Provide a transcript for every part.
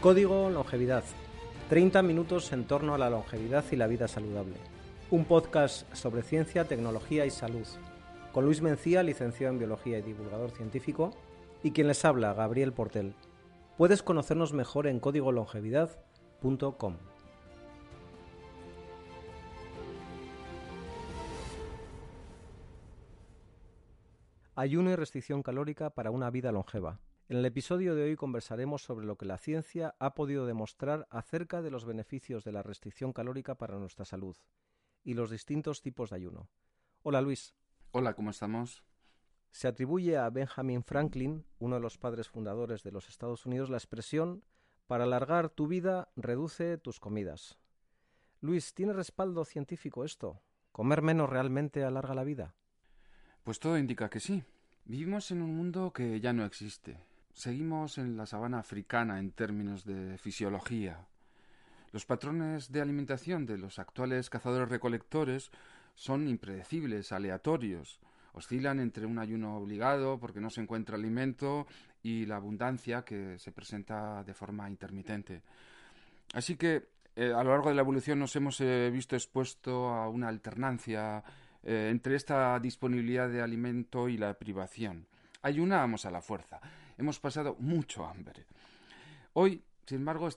Código Longevidad. 30 minutos en torno a la longevidad y la vida saludable. Un podcast sobre ciencia, tecnología y salud. Con Luis Mencía, licenciado en Biología y divulgador científico, y quien les habla, Gabriel Portel. Puedes conocernos mejor en códigolongevidad.com. Ayuno y restricción calórica para una vida longeva. En el episodio de hoy conversaremos sobre lo que la ciencia ha podido demostrar acerca de los beneficios de la restricción calórica para nuestra salud y los distintos tipos de ayuno. Hola Luis. Hola, ¿cómo estamos? Se atribuye a Benjamin Franklin, uno de los padres fundadores de los Estados Unidos, la expresión para alargar tu vida, reduce tus comidas. Luis, ¿tiene respaldo científico esto? ¿Comer menos realmente alarga la vida? Pues todo indica que sí. Vivimos en un mundo que ya no existe seguimos en la sabana africana en términos de fisiología. Los patrones de alimentación de los actuales cazadores-recolectores son impredecibles, aleatorios. Oscilan entre un ayuno obligado porque no se encuentra alimento y la abundancia que se presenta de forma intermitente. Así que eh, a lo largo de la evolución nos hemos eh, visto expuesto a una alternancia eh, entre esta disponibilidad de alimento y la privación. Ayunamos a la fuerza hemos pasado mucho hambre. Hoy, sin embargo,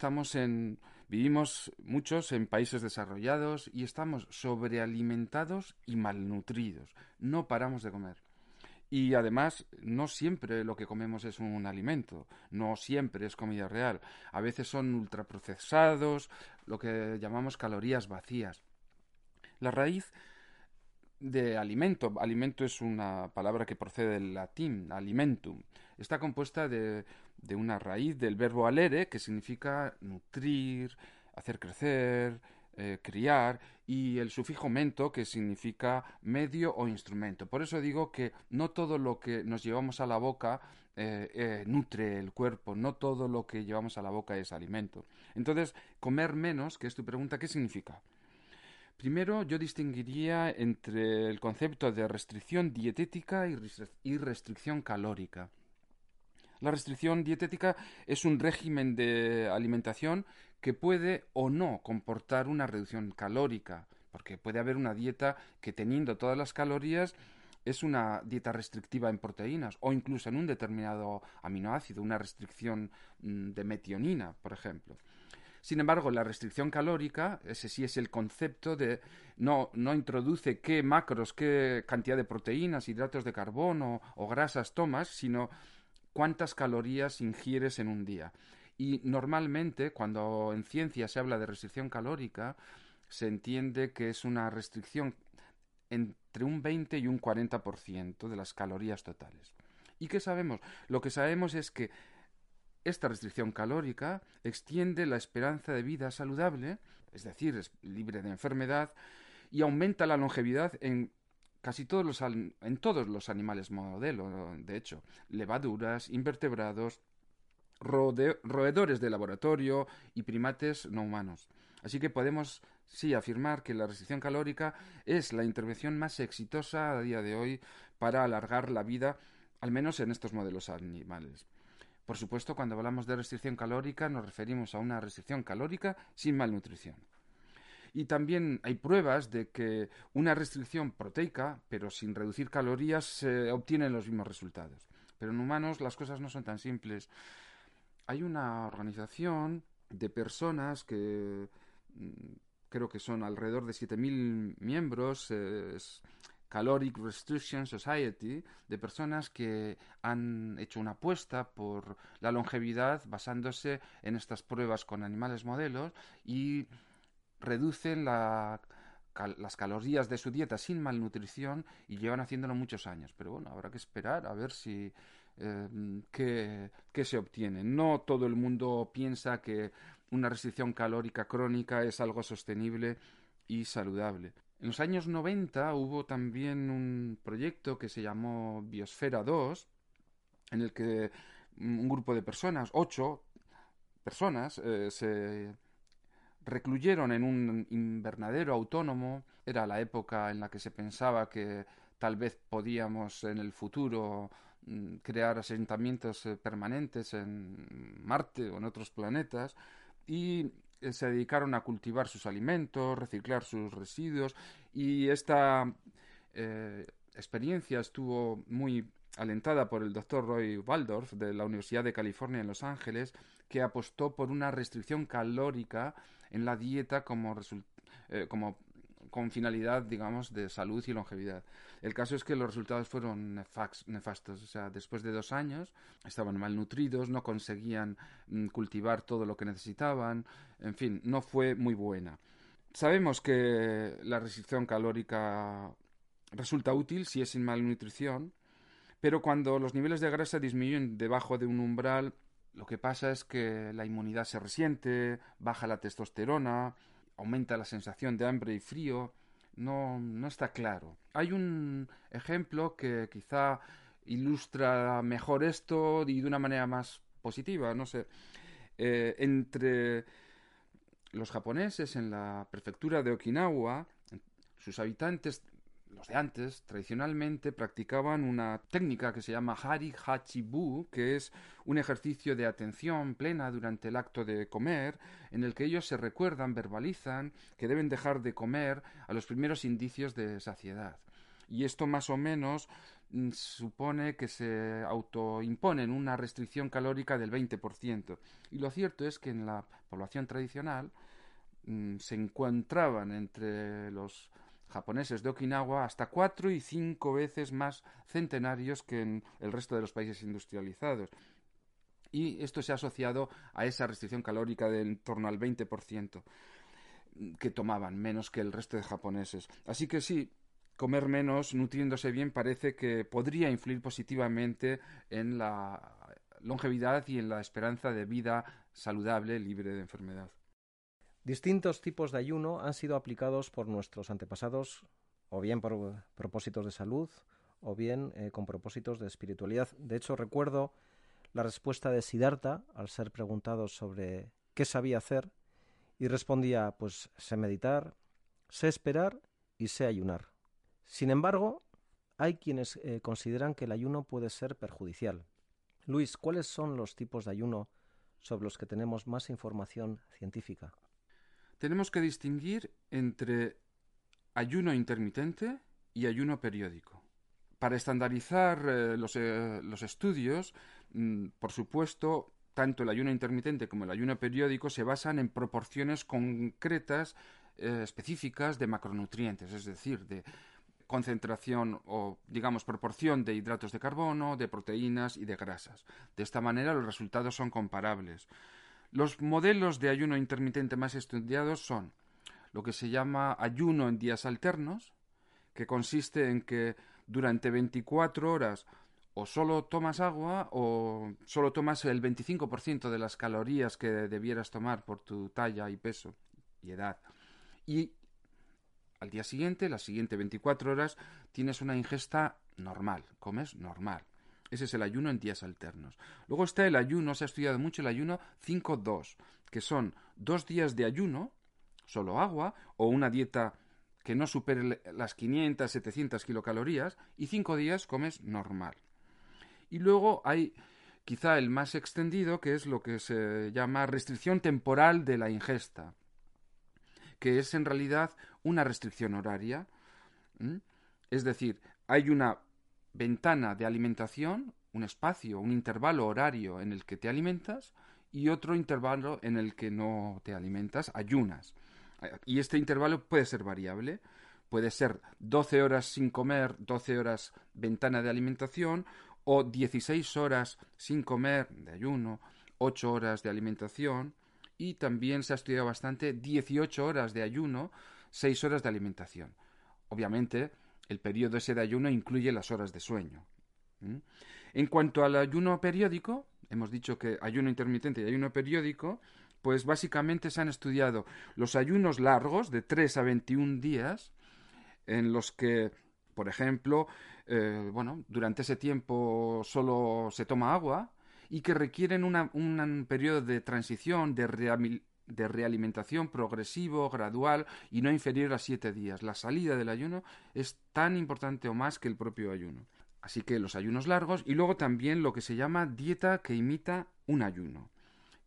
vivimos muchos en países desarrollados y estamos sobrealimentados y malnutridos. No paramos de comer. Y además, no siempre lo que comemos es un alimento, no siempre es comida real. A veces son ultraprocesados, lo que llamamos calorías vacías. La raíz de alimento. Alimento es una palabra que procede del latín, alimentum. Está compuesta de, una raíz del verbo alere, que significa nutrir, hacer crecer, eh, criar, y el sufijo mento, que significa medio o instrumento. Por eso digo que no todo lo que nos llevamos a la boca eh, eh, nutre el cuerpo, no todo lo que llevamos a la boca es alimento. Entonces, comer menos, que es tu pregunta, ¿qué significa? Primero, yo distinguiría entre el concepto de restricción dietética y restricción calórica. La restricción dietética es un régimen de alimentación que puede o no comportar una reducción calórica, porque puede haber una dieta que teniendo todas las calorías es una dieta restrictiva en proteínas o incluso en un determinado aminoácido, una restricción mm, de metionina, por ejemplo. Sin embargo, la restricción calórica, ese sí es el concepto de no, no introduce qué macros, qué cantidad de proteínas, hidratos de carbono o grasas tomas, sino cuántas calorías ingieres en un día. Y normalmente, cuando en ciencia se habla de restricción calórica, se entiende que es una restricción entre un 20 y un 40% de las calorías totales. ¿Y qué sabemos? Lo que sabemos es que esta restricción calórica extiende la esperanza de vida saludable, es decir, es libre de enfermedad, y aumenta la longevidad en casi todos los, en todos los animales modelo, de hecho, levaduras, invertebrados, roedores de laboratorio y primates no humanos. Así que podemos sí afirmar que la restricción calórica es la intervención más exitosa a día de hoy para alargar la vida, al menos en estos modelos animales. Por supuesto, cuando hablamos de restricción calórica nos referimos a una restricción calórica sin malnutrición. Y también hay pruebas de que una restricción proteica, pero sin reducir calorías, se obtienen los mismos resultados. Pero en humanos las cosas no son tan simples. Hay una organización de personas que mm, creo que son alrededor de 7.000 miembros, Caloric Restriction Society, de personas que han hecho una apuesta por la longevidad basándose en estas pruebas con animales modelos y reducen la las calorías de su dieta sin malnutrición y llevan haciéndolo muchos años. Pero bueno, habrá que esperar a ver si eh, qué, se obtiene. No todo el mundo piensa que una restricción calórica crónica es algo sostenible y saludable. En los años 90 hubo también un proyecto que se llamó Biosfera 2, en el que un grupo de personas, ocho personas, eh, se recluyeron en un invernadero autónomo. Era la época en la que se pensaba que tal vez podíamos en el futuro mm, crear asentamientos eh, permanentes en Marte o en otros planetas y eh, se dedicaron a cultivar sus alimentos, reciclar sus residuos y esta eh, experiencia estuvo muy alentada por el doctor Roy Waldorf de la Universidad de California en Los Ángeles, que apostó por una restricción calórica en la dieta como, eh, como con finalidad, digamos, de salud y longevidad. El caso es que los resultados fueron nefastos. O sea, después de dos años estaban malnutridos, no conseguían mm, cultivar todo lo que necesitaban. En fin, no fue muy buena. Sabemos que la restricción calórica resulta útil si es sin malnutrición, pero cuando los niveles de grasa disminuyen debajo de un umbral, lo que pasa es que la inmunidad se resiente, baja la testosterona, aumenta la sensación de hambre y frío. No, no está claro. Hay un ejemplo que quizá ilustra mejor esto y de una manera más positiva, no sé. Eh, entre los japoneses en la prefectura de Okinawa, sus habitantes los de antes tradicionalmente practicaban una técnica que se llama Hari Hachibu, que es un ejercicio de atención plena durante el acto de comer, en el que ellos se recuerdan, verbalizan que deben dejar de comer a los primeros indicios de saciedad. Y esto más o menos mm, supone que se autoimponen una restricción calórica del 20%. Y lo cierto es que en la población tradicional mm, se encontraban entre los japoneses de Okinawa hasta cuatro y cinco veces más centenarios que en el resto de los países industrializados. Y esto se ha asociado a esa restricción calórica de en torno al 20% que tomaban, menos que el resto de japoneses. Así que sí, comer menos, nutriéndose bien, parece que podría influir positivamente en la longevidad y en la esperanza de vida saludable, libre de enfermedad. Distintos tipos de ayuno han sido aplicados por nuestros antepasados, o bien por propósitos de salud, o bien eh, con propósitos de espiritualidad. De hecho, recuerdo la respuesta de Siddhartha al ser preguntado sobre qué sabía hacer, y respondía, pues sé meditar, sé esperar y sé ayunar. Sin embargo, hay quienes eh, consideran que el ayuno puede ser perjudicial. Luis, ¿cuáles son los tipos de ayuno sobre los que tenemos más información científica? Tenemos que distinguir entre ayuno intermitente y ayuno periódico. Para estandarizar eh, eh, los, estudios, mm, por supuesto, tanto el ayuno intermitente como el ayuno periódico se basan en proporciones concretas eh, específicas de macronutrientes, es decir, de concentración o, digamos, proporción de hidratos de carbono, de proteínas y de grasas. De esta manera los resultados son comparables. Los modelos de ayuno intermitente más estudiados son lo que se llama ayuno en días alternos, que consiste en que durante 24 horas o solo tomas agua o solo tomas el 25% de las calorías que debieras tomar por tu talla y peso y edad. Y al día siguiente, las siguientes 24 horas, tienes una ingesta normal, comes normal. Ese es el ayuno en días alternos. Luego está el ayuno, se ha estudiado mucho el ayuno 5-2, que son dos días de ayuno, solo agua, o una dieta que no supere las 500, 700 kilocalorías, y cinco días comes normal. Y luego hay quizá el más extendido, que es lo que se llama restricción temporal de la ingesta, que es en realidad una restricción horaria. Es decir, hay una ventana de alimentación, un espacio, un intervalo horario en el que te alimentas y otro intervalo en el que no te alimentas, ayunas. Y este intervalo puede ser variable. Puede ser 12 horas sin comer, 12 horas ventana de alimentación o 16 horas sin comer de ayuno, 8 horas de alimentación y también se ha estudiado bastante 18 horas de ayuno seis horas de alimentación. Obviamente, el periodo ese de ayuno incluye las horas de sueño. En cuanto al ayuno periódico, hemos dicho que ayuno intermitente y ayuno periódico, pues básicamente se han estudiado los ayunos largos de 3 a 21 días, en los que, por ejemplo, eh, bueno, durante ese tiempo solo se toma agua y que requieren un periodo de transición, de, de realimentación progresivo, gradual y no inferior a siete días. La salida del ayuno es tan importante o más que el propio ayuno. Así que los ayunos largos y luego también lo que se llama dieta que imita un ayuno,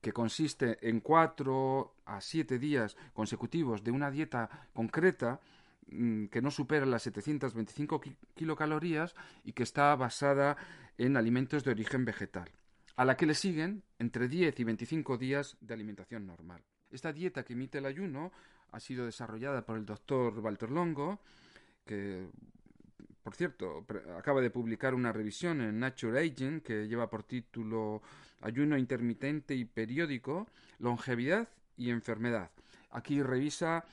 que consiste en cuatro a siete días consecutivos de una dieta concreta mm, que no supera las 725 kilocalorías y que está basada en alimentos de origen vegetal a la que le siguen entre 10 y 25 días de alimentación normal. Esta dieta que emite el ayuno ha sido desarrollada por el doctor Walter Longo, que, por cierto, acaba de publicar una revisión en Nature Aging que lleva por título Ayuno intermitente y periódico, longevidad y enfermedad. Aquí revisa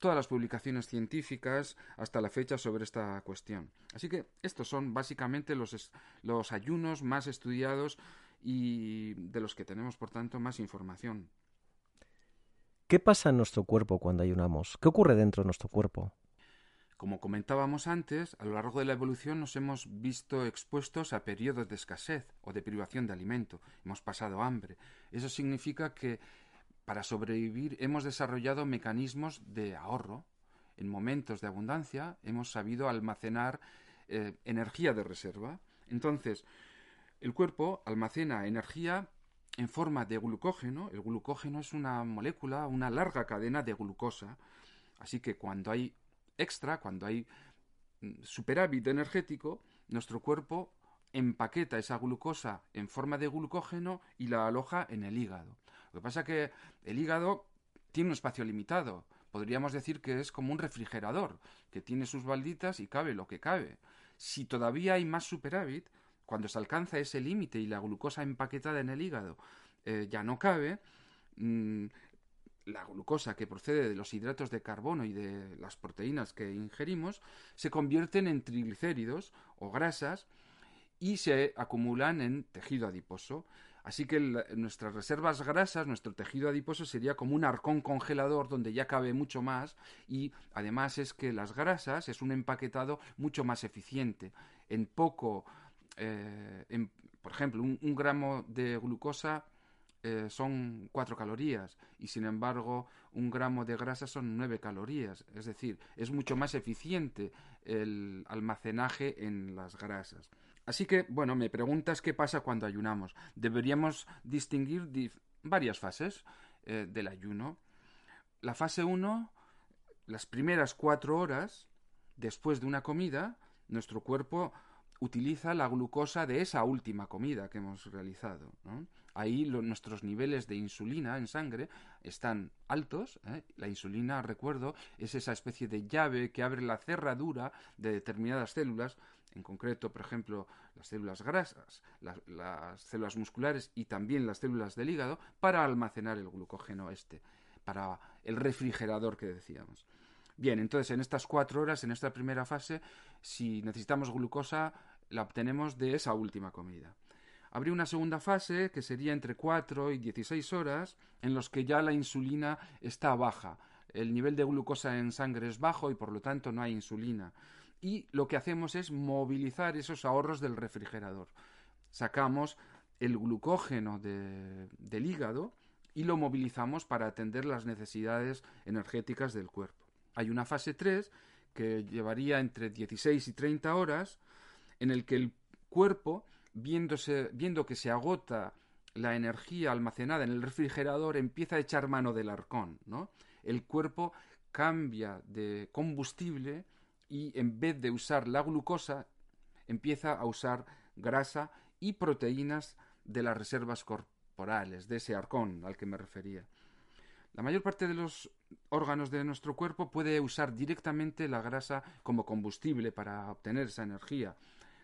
todas las publicaciones científicas hasta la fecha sobre esta cuestión. Así que estos son básicamente los, los ayunos más estudiados y de los que tenemos, por tanto, más información. ¿Qué pasa en nuestro cuerpo cuando ayunamos? ¿Qué ocurre dentro de nuestro cuerpo? Como comentábamos antes, a lo largo de la evolución nos hemos visto expuestos a periodos de escasez o de privación de alimento. Hemos pasado hambre. Eso significa que para sobrevivir hemos desarrollado mecanismos de ahorro. En momentos de abundancia hemos sabido almacenar eh, energía de reserva. Entonces, el cuerpo almacena energía en forma de glucógeno. El glucógeno es una molécula, una larga cadena de glucosa. Así que cuando hay extra, cuando hay mm, superávit energético, nuestro cuerpo empaqueta esa glucosa en forma de glucógeno y la aloja en el hígado. Lo que pasa es que el hígado tiene un espacio limitado. Podríamos decir que es como un refrigerador, que tiene sus balditas y cabe lo que cabe. Si todavía hay más superávit, cuando se alcanza ese límite y la glucosa empaquetada en el hígado eh, ya no cabe, mm, la glucosa que procede de los hidratos de carbono y de las proteínas que ingerimos se convierten en triglicéridos o grasas y se acumulan en tejido adiposo. Así que nuestras reservas grasas, nuestro tejido adiposo sería como un arcón congelador donde ya cabe mucho más y además es que las grasas es un empaquetado mucho más eficiente. En poco, eh, por ejemplo, un, gramo de glucosa eh, son cuatro calorías y sin embargo un gramo de grasa son nueve calorías. Es decir, es mucho más eficiente el almacenaje en las grasas. Así que, bueno, me preguntas qué pasa cuando ayunamos. Deberíamos distinguir varias fases eh, del ayuno. La fase 1, las primeras cuatro horas después de una comida, nuestro cuerpo utiliza la glucosa de esa última comida que hemos realizado. Ahí nuestros niveles de insulina en sangre están altos. ¿eh? La insulina, recuerdo, es esa especie de llave que abre la cerradura de determinadas células en concreto, por ejemplo, las células grasas, las células musculares y también las células del hígado, para almacenar el glucógeno este, para el refrigerador que decíamos. Bien, entonces en estas cuatro horas, en esta primera fase, si necesitamos glucosa, la obtenemos de esa última comida. Habría una segunda fase, que sería entre 4 y 16 horas, en los que ya la insulina está baja. El nivel de glucosa en sangre es bajo y por lo tanto no hay insulina y lo que hacemos es movilizar esos ahorros del refrigerador. Sacamos el glucógeno del hígado y lo movilizamos para atender las necesidades energéticas del cuerpo. Hay una fase 3 que llevaría entre 16 y 30 horas en el que el cuerpo, viéndose, viendo que se agota la energía almacenada en el refrigerador, empieza a echar mano del arcón. ¿no? El cuerpo cambia de combustible y en vez de usar la glucosa, empieza a usar grasa y proteínas de las reservas corporales, de ese arcón al que me refería. La mayor parte de los órganos de nuestro cuerpo puede usar directamente la grasa como combustible para obtener esa energía,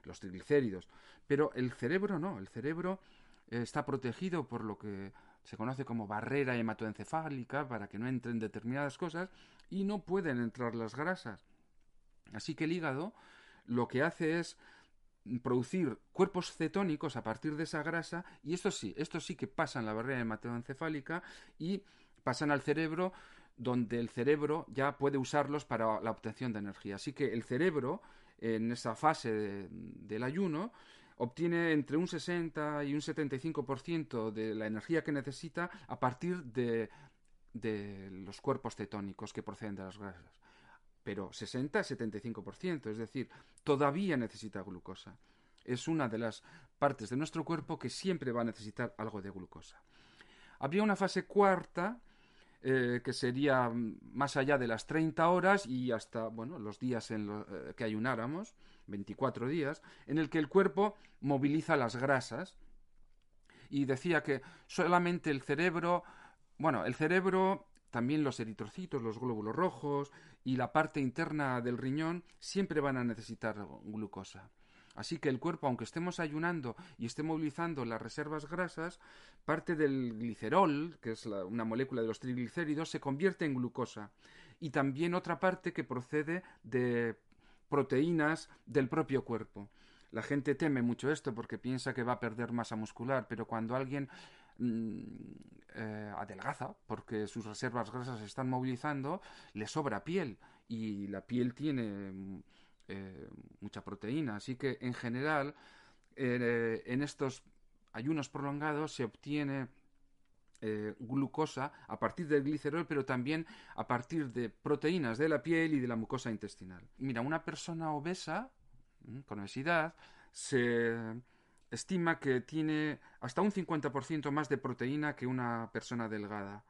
los triglicéridos, pero el cerebro no, el cerebro eh, está protegido por lo que se conoce como barrera hematoencefálica para que no entren determinadas cosas y no pueden entrar las grasas. Así que el hígado lo que hace es producir cuerpos cetónicos a partir de esa grasa y esto sí, esto sí que pasa en la barrera hematoencefálica y pasan al cerebro donde el cerebro ya puede usarlos para la obtención de energía. Así que el cerebro en esa fase del ayuno obtiene entre un 60 y un 75% de la energía que necesita a partir de, de los cuerpos cetónicos que proceden de las grasas. Pero 60-75%, es decir, todavía necesita glucosa. Es una de las partes de nuestro cuerpo que siempre va a necesitar algo de glucosa. Habría una fase cuarta eh, que sería más allá de las 30 horas y hasta bueno, los días en eh, que ayunáramos, 24 días, en el que el cuerpo moviliza las grasas. Y decía que solamente el cerebro, bueno, el cerebro, también los eritrocitos, los glóbulos rojos y la parte interna del riñón siempre van a necesitar glucosa. Así que el cuerpo, aunque estemos ayunando y esté movilizando las reservas grasas, parte del glicerol, que es una molécula de los triglicéridos, se convierte en glucosa. Y también otra parte que procede de proteínas del propio cuerpo. La gente teme mucho esto porque piensa que va a perder masa muscular, pero cuando alguien eh, adelgaza porque sus reservas grasas se están movilizando, le sobra piel y la piel tiene eh, mucha proteína. Así que en general eh, en estos ayunos prolongados se obtiene eh, glucosa a partir del glicerol, pero también a partir de proteínas de la piel y de la mucosa intestinal. Mira, una persona obesa, con obesidad, se estima que tiene hasta un 50% más de proteína que una persona delgada.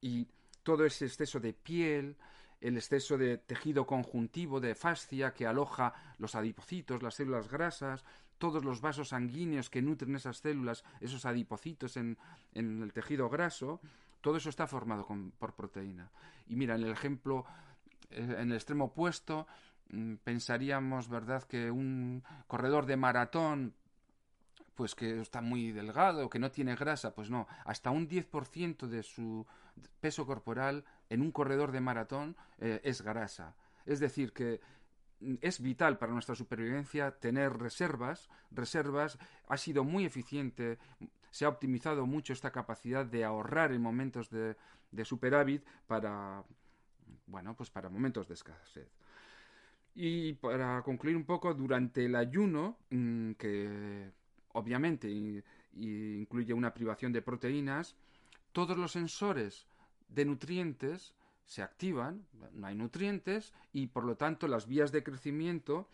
Y todo ese exceso de piel, el exceso de tejido conjuntivo, de fascia, que aloja los adipocitos, las células grasas, todos los vasos sanguíneos que nutren esas células, esos adipocitos en, el tejido graso, todo eso está formado por proteína. Y mira, en el ejemplo, eh, en el extremo opuesto, mm, pensaríamos, ¿verdad?, que un corredor de maratón pues que está muy delgado, que no tiene grasa, pues no, hasta un 10% de su peso corporal en un corredor de maratón eh, es grasa. Es decir, que es vital para nuestra supervivencia tener reservas, reservas, ha sido muy eficiente, se ha optimizado mucho esta capacidad de ahorrar en momentos de, de superávit para, bueno, pues para momentos de escasez. Y para concluir un poco, durante el ayuno, mm, que obviamente incluye una privación de proteínas, todos los sensores de nutrientes se activan, no hay nutrientes y por lo tanto las vías de crecimiento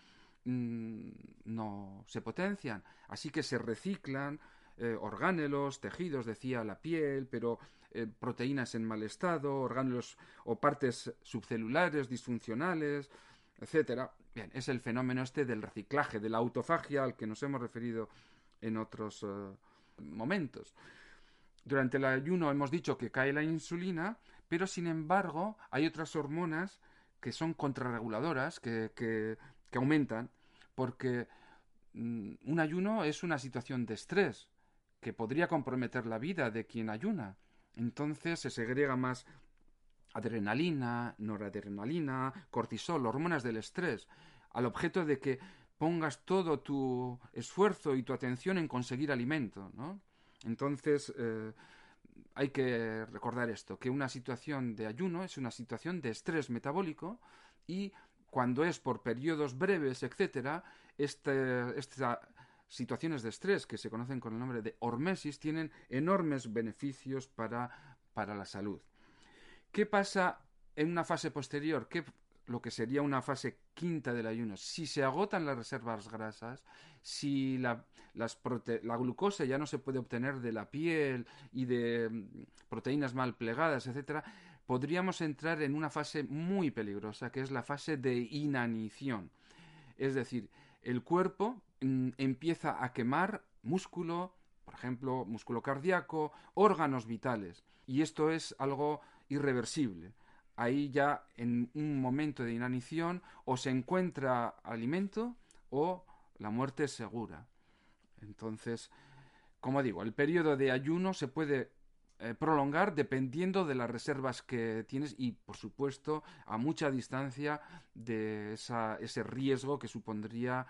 mm, no se potencian. Así que se reciclan eh, orgánelos, tejidos, decía la piel, pero eh, proteínas en mal estado, orgánelos o partes subcelulares disfuncionales, etcétera. Bien, es el fenómeno este del reciclaje, de la autofagia al que nos hemos referido en otros eh, momentos. Durante el ayuno hemos dicho que cae la insulina, pero sin embargo hay otras hormonas que son contrarreguladoras, que, que, aumentan, porque mm, un ayuno es una situación de estrés que podría comprometer la vida de quien ayuna. Entonces se segrega más adrenalina, noradrenalina, cortisol, hormonas del estrés, al objeto de que pongas todo tu esfuerzo y tu atención en conseguir alimento, ¿no? Entonces, eh, hay que recordar esto, que una situación de ayuno es una situación de estrés metabólico y cuando es por periodos breves, etcétera, este, estas situaciones de estrés que se conocen con el nombre de hormesis tienen enormes beneficios para, para la salud. ¿Qué pasa en una fase posterior? ¿Qué lo que sería una fase quinta del ayuno, si se agotan las reservas grasas, si la, glucosa ya no se puede obtener de la piel y de mm, proteínas mal plegadas, etcétera, podríamos entrar en una fase muy peligrosa, que es la fase de inanición. Es decir, el cuerpo mm, empieza a quemar músculo, por ejemplo, músculo cardíaco, órganos vitales, y esto es algo irreversible ahí ya en un momento de inanición o se encuentra alimento o la muerte es segura. Entonces, como digo, el periodo de ayuno se puede eh, prolongar dependiendo de las reservas que tienes y, por supuesto, a mucha distancia de ese riesgo que supondría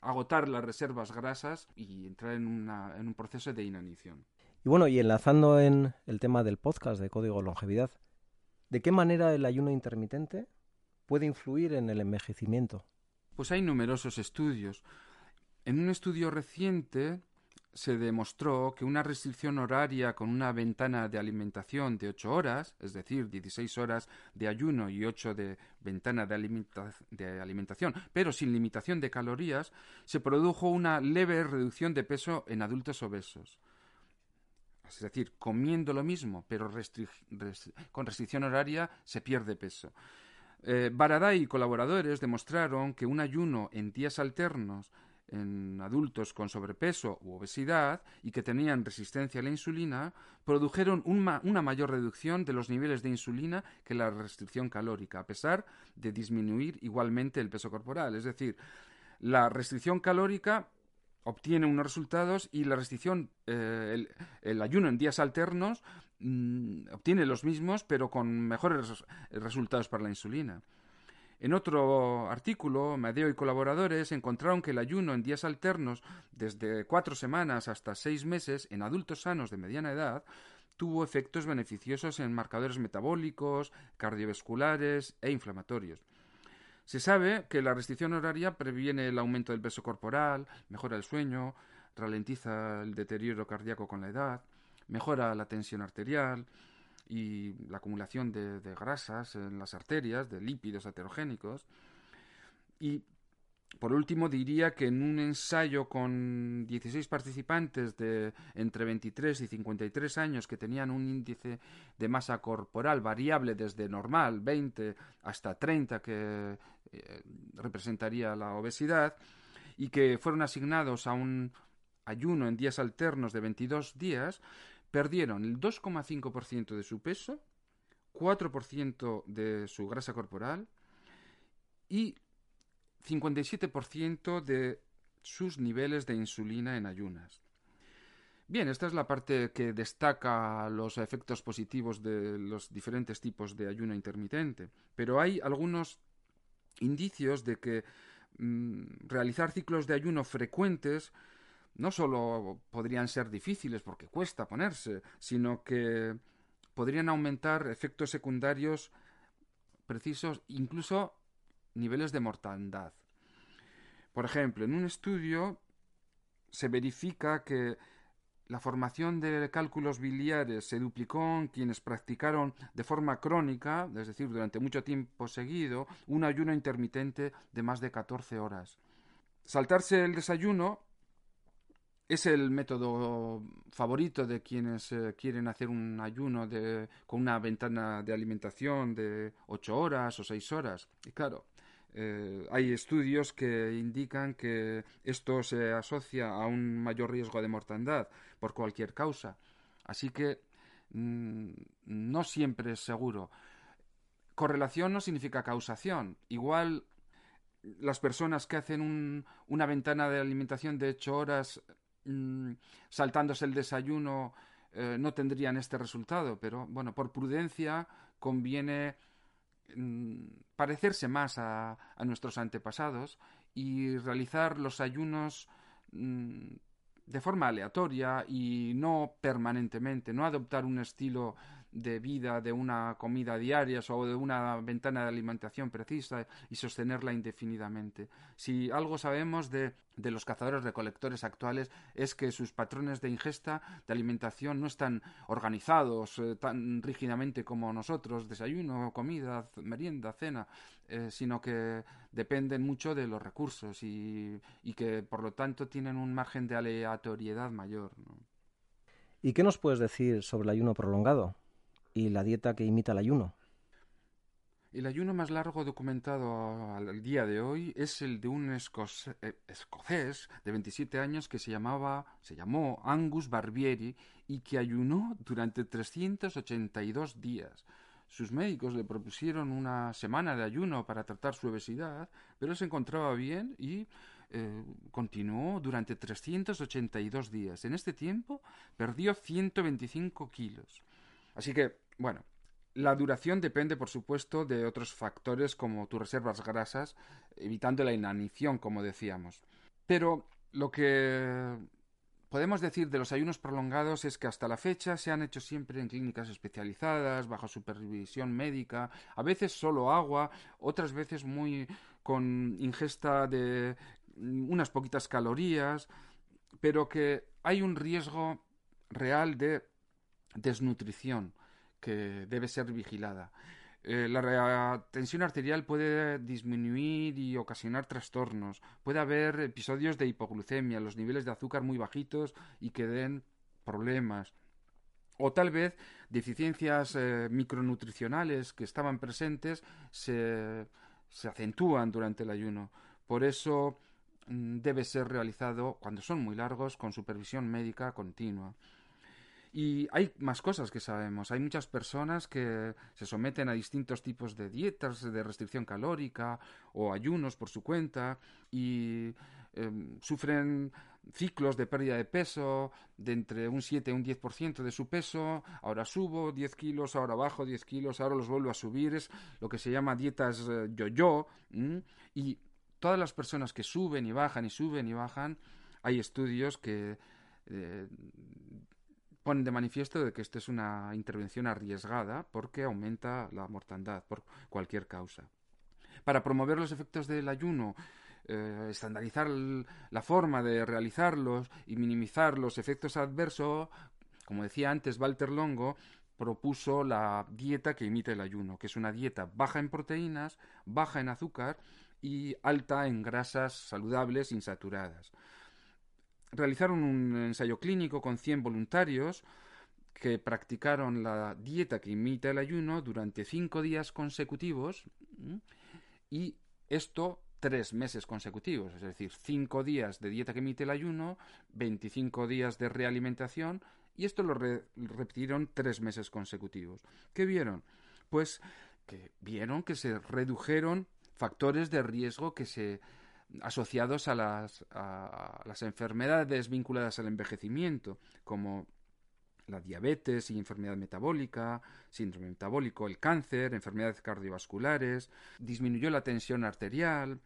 agotar las reservas grasas y entrar en, en un proceso de inanición. Y bueno, y enlazando en el tema del podcast de Código Longevidad, ¿de qué manera el ayuno intermitente puede influir en el envejecimiento? Pues hay numerosos estudios. En un estudio reciente se demostró que una restricción horaria con una ventana de alimentación de 8 horas, es decir, 16 horas de ayuno y 8 de ventana de, de, alimentación, pero sin limitación de calorías, se produjo una leve reducción de peso en adultos obesos. Es decir, comiendo lo mismo, pero con restricción horaria se pierde peso. Eh, Baraday y colaboradores demostraron que un ayuno en días alternos en adultos con sobrepeso u obesidad y que tenían resistencia a la insulina produjeron una mayor reducción de los niveles de insulina que la restricción calórica, a pesar de disminuir igualmente el peso corporal. Es decir, la restricción calórica obtiene unos resultados y la restricción, eh, el, ayuno en días alternos mm, obtiene los mismos, pero con mejores resultados para la insulina. En otro artículo, Madeo y colaboradores encontraron que el ayuno en días alternos desde cuatro semanas hasta seis meses en adultos sanos de mediana edad tuvo efectos beneficiosos en marcadores metabólicos, cardiovasculares e inflamatorios. Se sabe que la restricción horaria previene el aumento del peso corporal, mejora el sueño, ralentiza el deterioro cardíaco con la edad, mejora la tensión arterial, y la acumulación de, grasas en las arterias, de lípidos heterogénicos. Y por último, diría que en un ensayo con 16 participantes de entre 23 y 53 años que tenían un índice de masa corporal variable desde normal, 20, hasta 30, que eh, representaría la obesidad, y que fueron asignados a un ayuno en días alternos de 22 días, perdieron el 2,5% de su peso, 4% de su grasa corporal y 57% de sus niveles de insulina en ayunas. Bien, esta es la parte que destaca los efectos positivos de los diferentes tipos de ayuno intermitente, pero hay algunos indicios de que mm, realizar ciclos de ayuno frecuentes no solo podrían ser difíciles porque cuesta ponerse, sino que podrían aumentar efectos secundarios precisos, incluso niveles de mortandad. Por ejemplo, en un estudio se verifica que la formación de cálculos biliares se duplicó en quienes practicaron de forma crónica, es decir, durante mucho tiempo seguido, un ayuno intermitente de más de 14 horas. Saltarse el desayuno es el método favorito de quienes eh, quieren hacer un ayuno de, con una ventana de alimentación de ocho horas o seis horas. Y claro, eh, hay estudios que indican que esto se asocia a un mayor riesgo de mortandad por cualquier causa. Así que mm, no siempre es seguro. Correlación no significa causación. Igual las personas que hacen una ventana de alimentación de ocho horas Mm, saltándose el desayuno eh, no tendrían este resultado, pero bueno, por prudencia conviene parecerse más a, nuestros antepasados y realizar los ayunos mm, de forma aleatoria y no permanentemente, no adoptar un estilo de vida de una comida diaria o de una ventana de alimentación precisa y sostenerla indefinidamente. Si algo sabemos de, de los cazadores recolectores actuales es que sus patrones de ingesta de alimentación no están organizados eh, tan rígidamente como nosotros, desayuno, comida, merienda, cena, eh, sino que dependen mucho de los recursos y, y, que por lo tanto tienen un margen de aleatoriedad mayor. ¿Y qué nos puedes decir sobre el ayuno prolongado? Y la dieta que imita el ayuno. El ayuno más largo documentado al día de hoy es el de un eh, escocés de 27 años que se llamaba, se llamó Angus Barbieri y que ayunó durante 382 días. Sus médicos le propusieron una semana de ayuno para tratar su obesidad, pero se encontraba bien y eh, continuó durante 382 días. En este tiempo perdió 125 kilos. Así que, bueno, la duración depende, por supuesto, de otros factores como tus reservas grasas, evitando la inanición, como decíamos. Pero lo que podemos decir de los ayunos prolongados es que hasta la fecha se han hecho siempre en clínicas especializadas, bajo supervisión médica, a veces solo agua, otras veces muy con ingesta de unas poquitas calorías, pero que hay un riesgo real de desnutrición que debe ser vigilada. Eh, la tensión arterial puede disminuir y ocasionar trastornos. Puede haber episodios de hipoglucemia, los niveles de azúcar muy bajitos y que den problemas. O tal vez deficiencias eh, micronutricionales que estaban presentes se, se acentúan durante el ayuno. Por eso mm, debe ser realizado cuando son muy largos con supervisión médica continua. Y hay más cosas que sabemos. Hay muchas personas que se someten a distintos tipos de dietas de restricción calórica o ayunos por su cuenta y em, sufren ciclos de pérdida de peso de entre un 7 y un 10% de su peso. Ahora subo 10 kilos, ahora bajo 10 kilos, ahora los vuelvo a subir. Es lo que se llama dietas eh, yo-yo. Y todas las personas que suben y bajan y suben y bajan, hay estudios que eh, ponen de manifiesto de que esto es una intervención arriesgada porque aumenta la mortandad por cualquier causa. Para promover los efectos del ayuno, eh, estandarizar la forma de realizarlos y minimizar los efectos adversos, como decía antes Walter Longo, propuso la dieta que imita el ayuno, que es una dieta baja en proteínas, baja en azúcar y alta en grasas saludables insaturadas realizaron un ensayo clínico con 100 voluntarios que practicaron la dieta que imita el ayuno durante cinco días consecutivos y esto tres meses consecutivos, es decir, cinco días de dieta que imite el ayuno, 25 días de realimentación y esto lo repitieron tres meses consecutivos. ¿Qué vieron? Pues que vieron que se redujeron factores de riesgo que se asociados a las, a las enfermedades vinculadas al envejecimiento, como la diabetes y enfermedad metabólica, síndrome metabólico, el cáncer, enfermedades cardiovasculares, disminuyó la tensión arterial,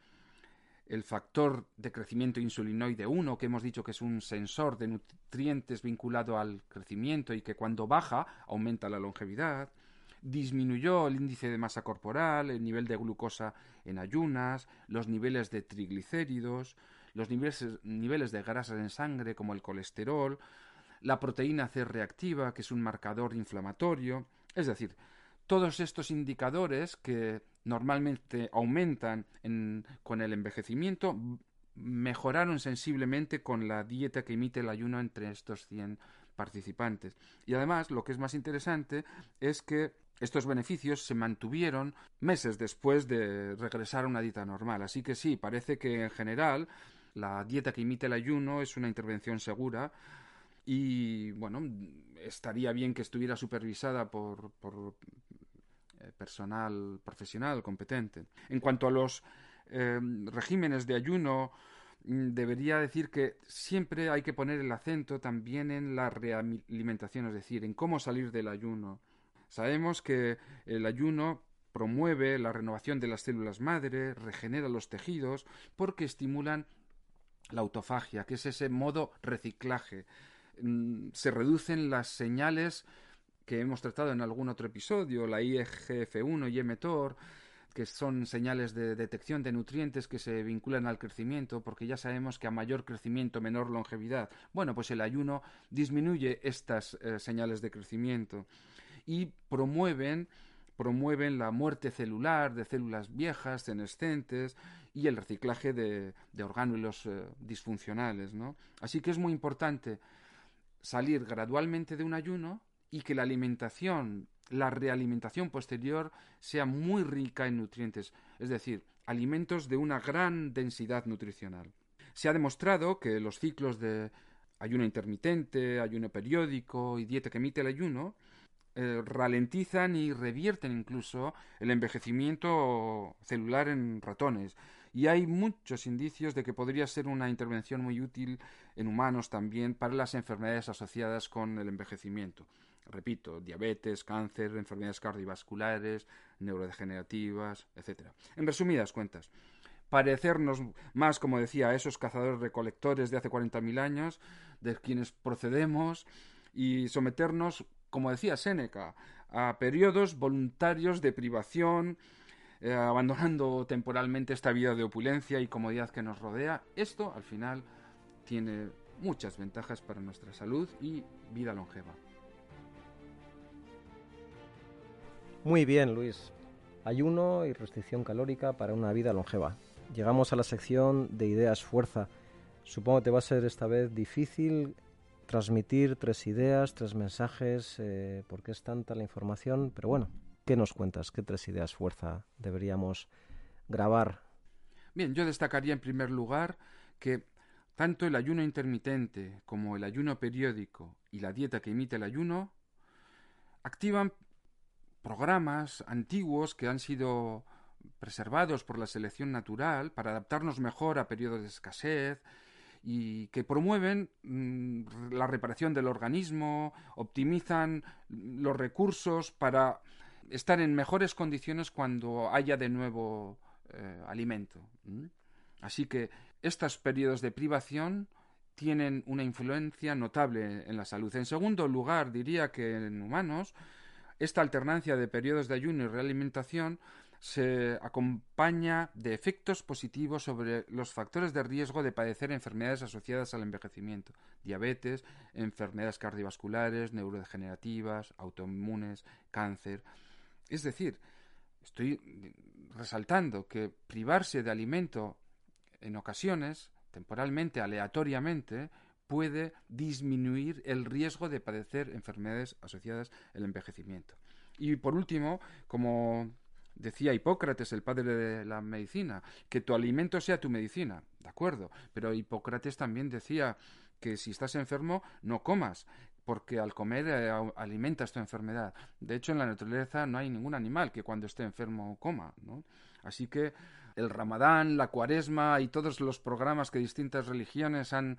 el factor de crecimiento insulinoide 1, que hemos dicho que es un sensor de nutrientes vinculado al crecimiento y que cuando baja aumenta la longevidad, disminuyó el índice de masa corporal, el nivel de glucosa en ayunas, los niveles de triglicéridos, los niveles, de grasas en sangre como el colesterol, la proteína C reactiva, que es un marcador inflamatorio, es decir, todos estos indicadores que normalmente aumentan con el envejecimiento mejoraron sensiblemente con la dieta que emite el ayuno entre estos 100 participantes. Y además, lo que es más interesante es que estos beneficios se mantuvieron meses después de regresar a una dieta normal. Así que sí, parece que en general la dieta que imita el ayuno es una intervención segura y bueno, estaría bien que estuviera supervisada por, eh, personal profesional competente. En cuanto a los eh, regímenes de ayuno, mm, debería decir que siempre hay que poner el acento también en la realimentación, es decir, en cómo salir del ayuno. Sabemos que el ayuno promueve la renovación de las células madre, regenera los tejidos, porque estimulan la autofagia, que es ese modo reciclaje. Mm, se reducen las señales que hemos tratado en algún otro episodio, la IGF-1 y mTOR, que son señales de detección de nutrientes que se vinculan al crecimiento, porque ya sabemos que a mayor crecimiento, menor longevidad. Bueno, pues el ayuno disminuye estas eh, señales de crecimiento y promueven promueven la muerte celular de células viejas, senescentes y el reciclaje de, de orgánulos eh, disfuncionales. ¿no? Así que es muy importante salir gradualmente de un ayuno y que la alimentación, la realimentación posterior sea muy rica en nutrientes, es decir, alimentos de una gran densidad nutricional. Se ha demostrado que los ciclos de ayuno intermitente, ayuno periódico y dieta que emite el ayuno eh, ralentizan y revierten incluso el envejecimiento celular en ratones y hay muchos indicios de que podría ser una intervención muy útil en humanos también para las enfermedades asociadas con el envejecimiento. Repito, diabetes, cáncer, enfermedades cardiovasculares, neurodegenerativas, etc. En resumidas cuentas, parecernos más, como decía, a esos cazadores recolectores de hace 40.000 años, de quienes procedemos, y someternos, como decía Séneca, a periodos voluntarios de privación, eh, abandonando temporalmente esta vida de opulencia y comodidad que nos rodea. Esto, al final, tiene muchas ventajas para nuestra salud y vida longeva. Muy bien, Luis. Ayuno y restricción calórica para una vida longeva. Llegamos a la sección de ideas fuerza. Supongo que va a ser esta vez difícil transmitir tres ideas, tres mensajes, eh, porque es tanta la información, pero bueno, ¿qué nos cuentas? ¿Qué tres ideas fuerza deberíamos grabar? Bien, yo destacaría en primer lugar que tanto el ayuno intermitente como el ayuno periódico y la dieta que imita el ayuno activan programas antiguos que han sido preservados por la selección natural para adaptarnos mejor a periodos de escasez, y que promueven mm, la reparación del organismo, optimizan los recursos para estar en mejores condiciones cuando haya de nuevo eh, alimento. Así que estos periodos de privación tienen una influencia notable en la salud. En segundo lugar, diría que en humanos esta alternancia de periodos de ayuno y realimentación se acompaña de efectos positivos sobre los factores de riesgo de padecer enfermedades asociadas al envejecimiento, diabetes, enfermedades cardiovasculares, neurodegenerativas, autoinmunes, cáncer. Es decir, estoy resaltando que privarse de alimento en ocasiones, temporalmente, aleatoriamente, puede disminuir el riesgo de padecer enfermedades asociadas al envejecimiento. Y por último, como Decía Hipócrates, el padre de la medicina, que tu alimento sea tu medicina, de acuerdo, pero Hipócrates también decía que si estás enfermo no comas, porque al comer eh, alimentas tu enfermedad. De hecho, en la naturaleza no hay ningún animal que cuando esté enfermo coma, ¿no? Así que el Ramadán, la Cuaresma y todos los programas que distintas religiones han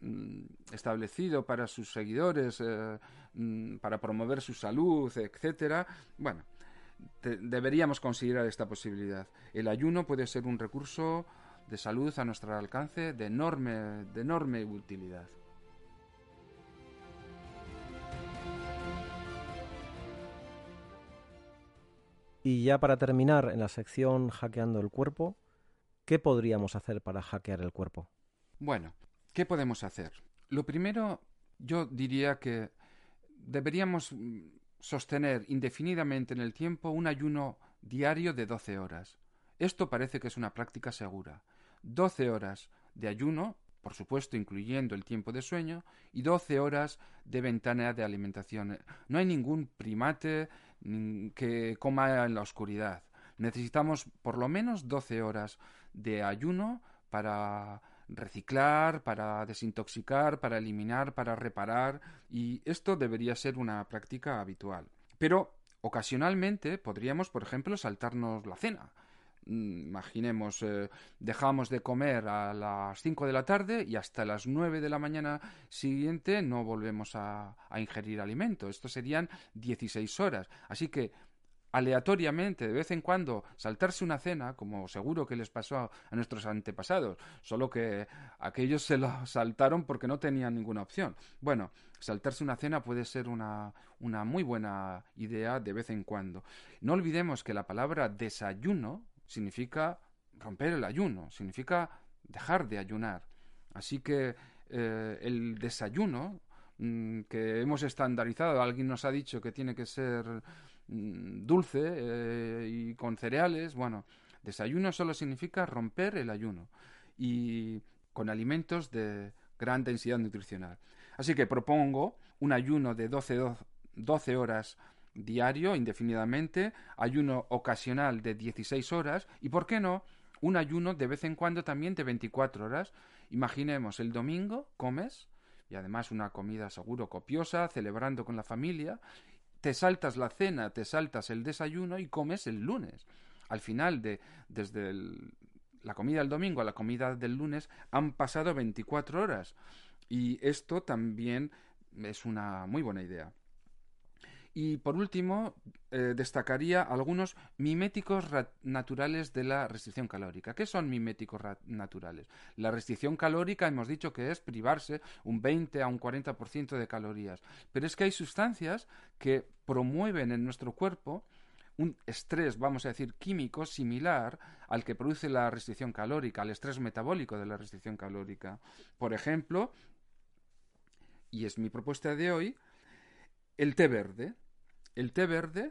mm, establecido para sus seguidores, eh, mm, para promover su salud, etcétera, bueno, deberíamos considerar esta posibilidad. El ayuno puede ser un recurso de salud a nuestro alcance de enorme, de enorme utilidad. Y ya para terminar en la sección hackeando el cuerpo, ¿qué podríamos hacer para hackear el cuerpo? Bueno, ¿qué podemos hacer? Lo primero, yo diría que deberíamos sostener indefinidamente en el tiempo un ayuno diario de 12 horas. Esto parece que es una práctica segura. 12 horas de ayuno, por supuesto incluyendo el tiempo de sueño, y 12 horas de ventana de alimentación. No hay ningún primate que coma en la oscuridad. Necesitamos por lo menos 12 horas de ayuno para reciclar, para desintoxicar, para eliminar, para reparar, y esto debería ser una práctica habitual. Pero ocasionalmente podríamos, por ejemplo, saltarnos la cena. Mm, imaginemos, eh, dejamos de comer a las 5 de la tarde y hasta las 9 de la mañana siguiente no volvemos a, a ingerir alimento. Esto serían 16 horas. Así que aleatoriamente, de vez en cuando, saltarse una cena, como seguro que les pasó a, nuestros antepasados, solo que aquellos se lo saltaron porque no tenían ninguna opción. Bueno, saltarse una cena puede ser una, una muy buena idea de vez en cuando. No olvidemos que la palabra desayuno significa romper el ayuno, significa dejar de ayunar. Así que eh, el desayuno mm, que hemos estandarizado, alguien nos ha dicho que tiene que ser dulce eh, y con cereales. Bueno, desayuno solo significa romper el ayuno y con alimentos de gran densidad nutricional. Así que propongo un ayuno de 12, 12 horas diario, indefinidamente, ayuno ocasional de 16 horas y, ¿por qué no?, un ayuno de vez en cuando también de 24 horas. Imaginemos, el domingo comes, y además una comida seguro copiosa, celebrando con la familia, te saltas la cena, te saltas el desayuno y comes el lunes. Al final de desde la comida del domingo a la comida del lunes han pasado 24 horas. Y esto también es una muy buena idea. Y por último, eh, destacaría algunos miméticos naturales de la restricción calórica. ¿Qué son miméticos naturales? La restricción calórica hemos dicho que es privarse un 20 a un 40% de calorías. Pero es que hay sustancias que promueven en nuestro cuerpo un estrés, vamos a decir, químico similar al que produce la restricción calórica, al estrés metabólico de la restricción calórica. Por ejemplo, y es mi propuesta de hoy, el té verde. El té verde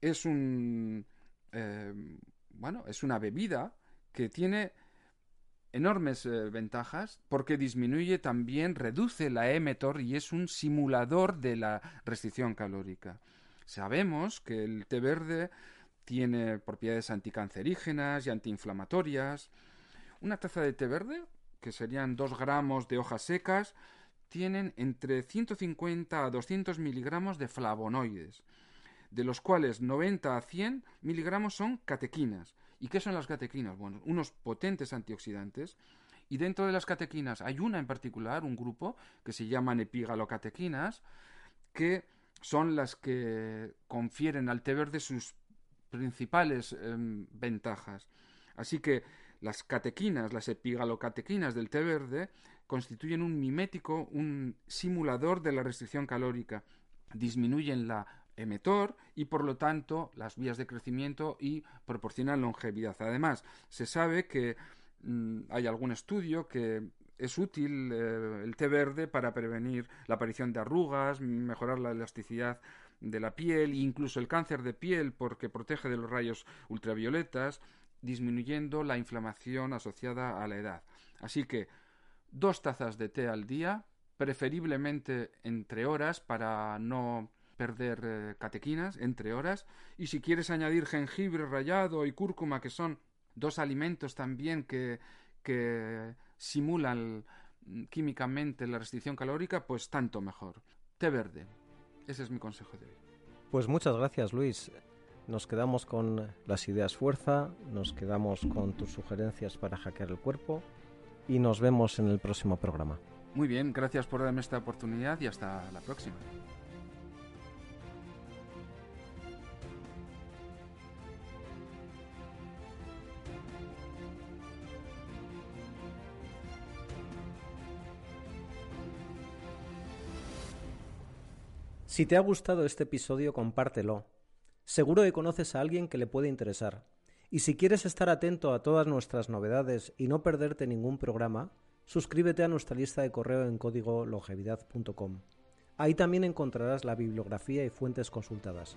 es un eh, bueno, es una bebida que tiene enormes eh, ventajas porque disminuye también, reduce la mTOR y es un simulador de la restricción calórica. Sabemos que el té verde tiene propiedades anticancerígenas y antiinflamatorias. Una taza de té verde, que serían dos gramos de hojas secas, tienen entre 150 a 200 miligramos de flavonoides, de los cuales 90 a 100 miligramos son catequinas. ¿Y qué son las catequinas? Bueno, unos potentes antioxidantes. Y dentro de las catequinas hay una en particular, un grupo, que se llaman epigalocatequinas, que son las que confieren al té verde sus principales em, ventajas. Así que las catequinas, las epigalocatequinas del té verde, constituyen un mimético, un simulador de la restricción calórica. Disminuyen la emetor y por lo tanto las vías de crecimiento y proporcionan longevidad. Además, se sabe que mm, hay algún estudio que es útil eh, el té verde para prevenir la aparición de arrugas, mejorar la elasticidad de la piel incluso el cáncer de piel porque protege de los rayos ultravioletas, disminuyendo la inflamación asociada a la edad. Así que dos tazas de té al día, preferiblemente entre horas para no perder eh, catequinas, entre horas, y si quieres añadir jengibre rallado y cúrcuma, que son dos alimentos también que, que simulan químicamente la restricción calórica, pues tanto mejor. Té verde. Ese es mi consejo de hoy. Pues muchas gracias, Luis. Nos quedamos con las ideas fuerza, nos quedamos con tus sugerencias para hackear el cuerpo y nos vemos en el próximo programa. Muy bien, gracias por darme esta oportunidad y hasta la próxima. Si te ha gustado este episodio, compártelo. Seguro que conoces a alguien que le puede interesar. Y si quieres estar atento a todas nuestras novedades y no perderte ningún programa, suscríbete a nuestra lista de correo en código longevidad.com. Ahí también encontrarás la bibliografía y fuentes consultadas.